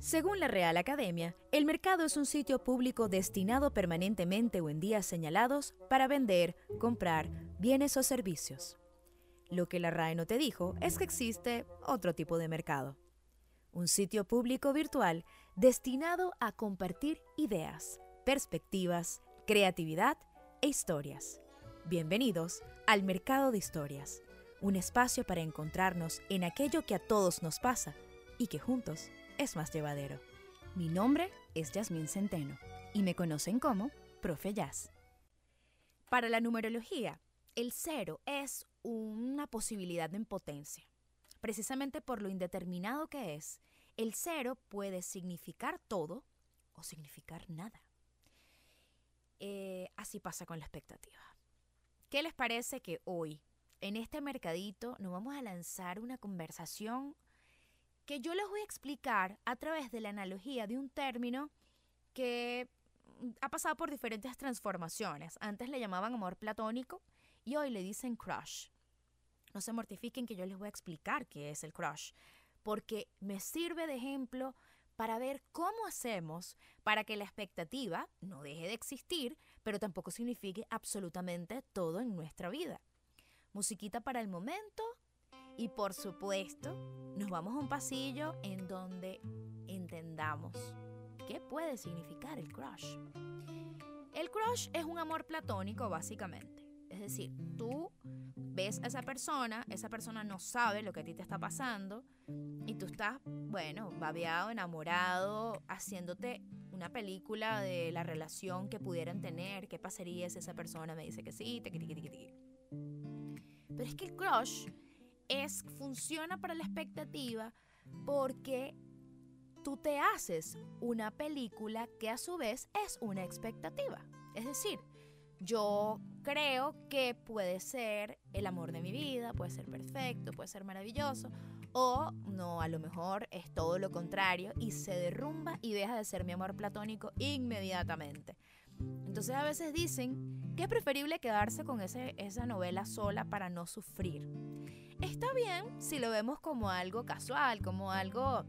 Según la Real Academia, el mercado es un sitio público destinado permanentemente o en días señalados para vender, comprar bienes o servicios. Lo que la RAE no te dijo es que existe otro tipo de mercado. Un sitio público virtual destinado a compartir ideas, perspectivas, creatividad e historias. Bienvenidos al Mercado de Historias, un espacio para encontrarnos en aquello que a todos nos pasa y que juntos es más llevadero. Mi nombre es Yasmín Centeno y me conocen como Profe Jazz. Para la numerología, el cero es una posibilidad en potencia. Precisamente por lo indeterminado que es, el cero puede significar todo o significar nada. Eh, así pasa con la expectativa. ¿Qué les parece que hoy, en este mercadito, nos vamos a lanzar una conversación que yo les voy a explicar a través de la analogía de un término que mm, ha pasado por diferentes transformaciones. Antes le llamaban amor platónico y hoy le dicen crush. No se mortifiquen que yo les voy a explicar qué es el crush, porque me sirve de ejemplo para ver cómo hacemos para que la expectativa no deje de existir, pero tampoco signifique absolutamente todo en nuestra vida. Musiquita para el momento y por supuesto, nos vamos a un pasillo en donde entendamos qué puede significar el crush. El crush es un amor platónico básicamente. Es decir, tú ves a esa persona, esa persona no sabe lo que a ti te está pasando y tú estás, bueno, babeado, enamorado, haciéndote una película de la relación que pudieran tener, qué pasaría si esa persona me dice que sí, te Pero es que el crush es, funciona para la expectativa porque tú te haces una película que a su vez es una expectativa. Es decir, yo creo que puede ser el amor de mi vida, puede ser perfecto, puede ser maravilloso, o no, a lo mejor es todo lo contrario y se derrumba y deja de ser mi amor platónico inmediatamente. Entonces a veces dicen que es preferible quedarse con ese, esa novela sola para no sufrir. Está bien si lo vemos como algo casual, como algo,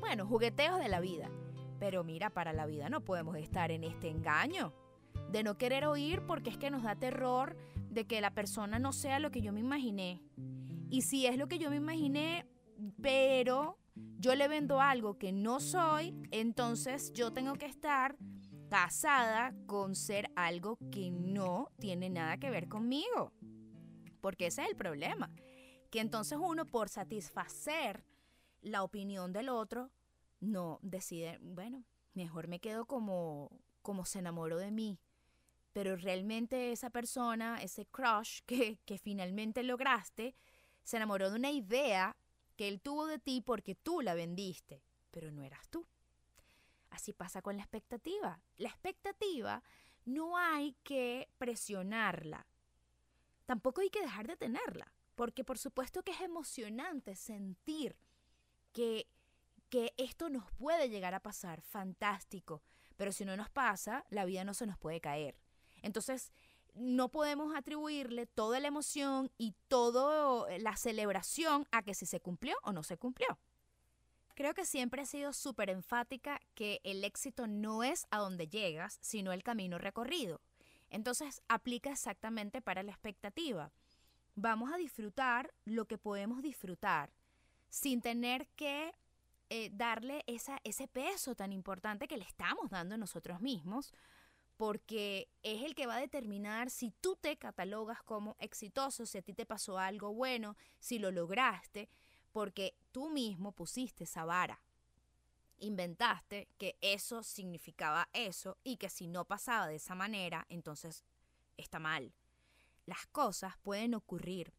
bueno, jugueteos de la vida. Pero mira, para la vida no podemos estar en este engaño de no querer oír porque es que nos da terror de que la persona no sea lo que yo me imaginé. Y si es lo que yo me imaginé, pero yo le vendo algo que no soy, entonces yo tengo que estar casada con ser algo que no tiene nada que ver conmigo. Porque ese es el problema que entonces uno por satisfacer la opinión del otro, no decide, bueno, mejor me quedo como, como se enamoró de mí. Pero realmente esa persona, ese crush que, que finalmente lograste, se enamoró de una idea que él tuvo de ti porque tú la vendiste, pero no eras tú. Así pasa con la expectativa. La expectativa no hay que presionarla. Tampoco hay que dejar de tenerla. Porque por supuesto que es emocionante sentir que, que esto nos puede llegar a pasar, fantástico. Pero si no nos pasa, la vida no se nos puede caer. Entonces, no podemos atribuirle toda la emoción y toda la celebración a que si se cumplió o no se cumplió. Creo que siempre he sido súper enfática que el éxito no es a donde llegas, sino el camino recorrido. Entonces aplica exactamente para la expectativa vamos a disfrutar lo que podemos disfrutar sin tener que eh, darle esa, ese peso tan importante que le estamos dando a nosotros mismos, porque es el que va a determinar si tú te catalogas como exitoso, si a ti te pasó algo bueno, si lo lograste, porque tú mismo pusiste esa vara. Inventaste que eso significaba eso y que si no pasaba de esa manera, entonces está mal. Las cosas pueden ocurrir,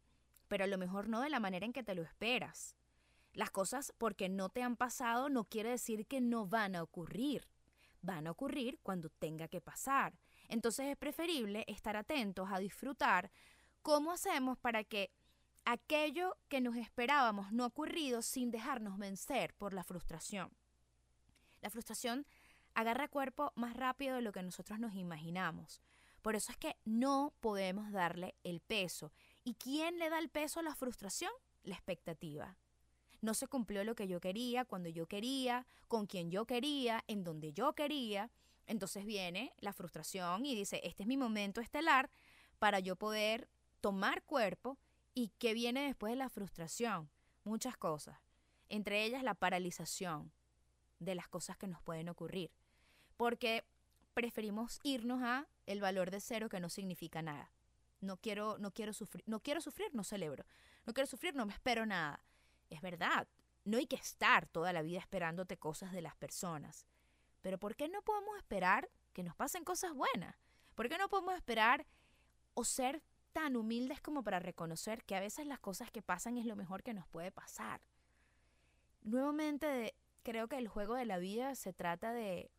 pero a lo mejor no de la manera en que te lo esperas. Las cosas porque no te han pasado no quiere decir que no van a ocurrir. Van a ocurrir cuando tenga que pasar. Entonces es preferible estar atentos a disfrutar cómo hacemos para que aquello que nos esperábamos no ocurrido sin dejarnos vencer por la frustración. La frustración agarra cuerpo más rápido de lo que nosotros nos imaginamos. Por eso es que no podemos darle el peso. ¿Y quién le da el peso a la frustración? La expectativa. no se cumplió lo que yo quería, cuando yo quería, con quien yo quería, en donde yo quería. Entonces viene la frustración y dice, este es mi momento estelar para yo poder tomar cuerpo y qué viene después de la frustración. Muchas cosas, entre ellas la paralización de las cosas que nos pueden ocurrir, porque preferimos irnos a el valor de cero que no significa nada. No quiero, no quiero sufrir, no quiero sufrir, no celebro. No quiero sufrir, no me espero nada. Es verdad, no hay que estar toda la vida esperándote cosas de las personas. Pero ¿por qué no podemos esperar que nos pasen cosas buenas? ¿Por qué no podemos esperar o ser tan humildes como para reconocer que a veces las cosas que pasan es lo mejor que nos puede pasar? Nuevamente, creo que el juego de la vida se trata de,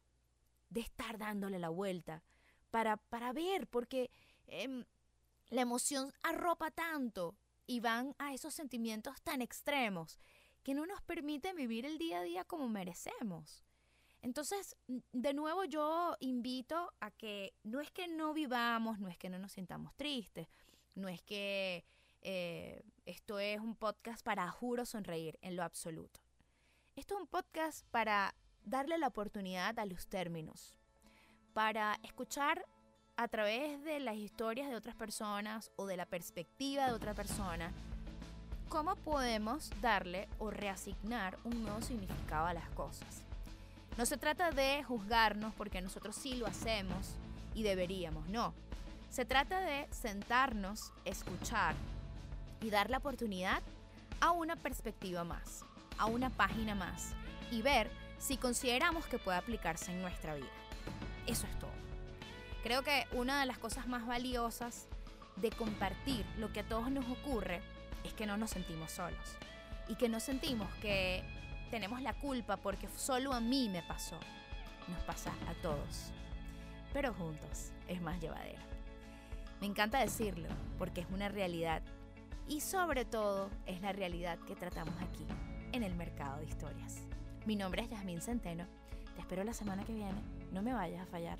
de estar dándole la vuelta para, para ver, porque em, la emoción arropa tanto y van a esos sentimientos tan extremos que no nos permiten vivir el día a día como merecemos. Entonces, de nuevo yo invito a que no es que no vivamos, no es que no nos sintamos tristes, no es que eh, esto es un podcast para juro sonreír en lo absoluto. Esto es un podcast para darle la oportunidad a los términos, para escuchar a través de las historias de otras personas o de la perspectiva de otra persona, cómo podemos darle o reasignar un nuevo significado a las cosas. No se trata de juzgarnos porque nosotros sí lo hacemos y deberíamos, no. Se trata de sentarnos, escuchar y dar la oportunidad a una perspectiva más, a una página más y ver si consideramos que puede aplicarse en nuestra vida. Eso es todo. Creo que una de las cosas más valiosas de compartir lo que a todos nos ocurre es que no nos sentimos solos y que no sentimos que tenemos la culpa porque solo a mí me pasó. Nos pasa a todos, pero juntos es más llevadero. Me encanta decirlo porque es una realidad y sobre todo es la realidad que tratamos aquí en el mercado de historias. Mi nombre es Yasmín Centeno. Te espero la semana que viene. No me vayas a fallar.